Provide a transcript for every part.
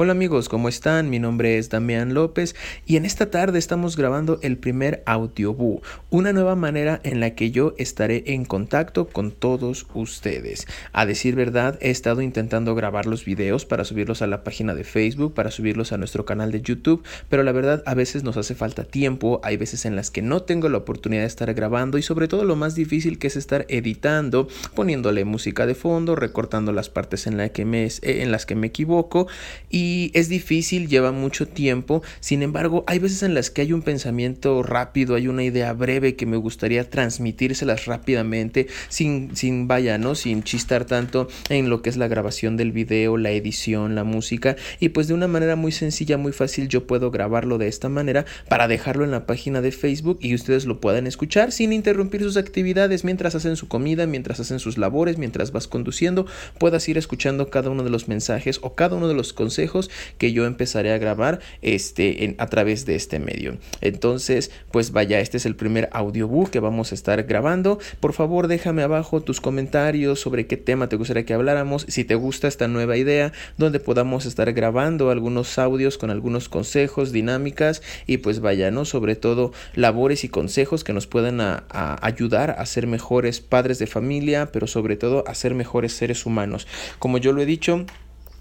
Hola amigos, ¿cómo están? Mi nombre es Damián López y en esta tarde estamos grabando el primer Audioboo, una nueva manera en la que yo estaré en contacto con todos ustedes. A decir verdad, he estado intentando grabar los videos para subirlos a la página de Facebook, para subirlos a nuestro canal de YouTube, pero la verdad a veces nos hace falta tiempo, hay veces en las que no tengo la oportunidad de estar grabando y sobre todo lo más difícil que es estar editando, poniéndole música de fondo, recortando las partes en, la que me, en las que me equivoco y es difícil, lleva mucho tiempo, sin embargo hay veces en las que hay un pensamiento rápido, hay una idea breve que me gustaría transmitírselas rápidamente sin, sin vaya, ¿no? Sin chistar tanto en lo que es la grabación del video, la edición, la música. Y pues de una manera muy sencilla, muy fácil yo puedo grabarlo de esta manera para dejarlo en la página de Facebook y ustedes lo puedan escuchar sin interrumpir sus actividades. Mientras hacen su comida, mientras hacen sus labores, mientras vas conduciendo, puedas ir escuchando cada uno de los mensajes o cada uno de los consejos que yo empezaré a grabar este, a través de este medio. Entonces, pues vaya, este es el primer audiobook que vamos a estar grabando. Por favor, déjame abajo tus comentarios sobre qué tema te gustaría que habláramos, si te gusta esta nueva idea, donde podamos estar grabando algunos audios con algunos consejos, dinámicas y pues vaya, ¿no? Sobre todo labores y consejos que nos puedan ayudar a ser mejores padres de familia, pero sobre todo a ser mejores seres humanos. Como yo lo he dicho,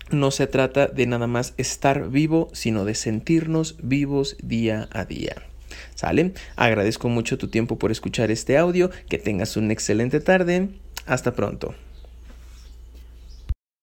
no se trata de nada más estar vivo, sino de sentirnos vivos día a día. ¿Sale? Agradezco mucho tu tiempo por escuchar este audio, que tengas una excelente tarde. Hasta pronto.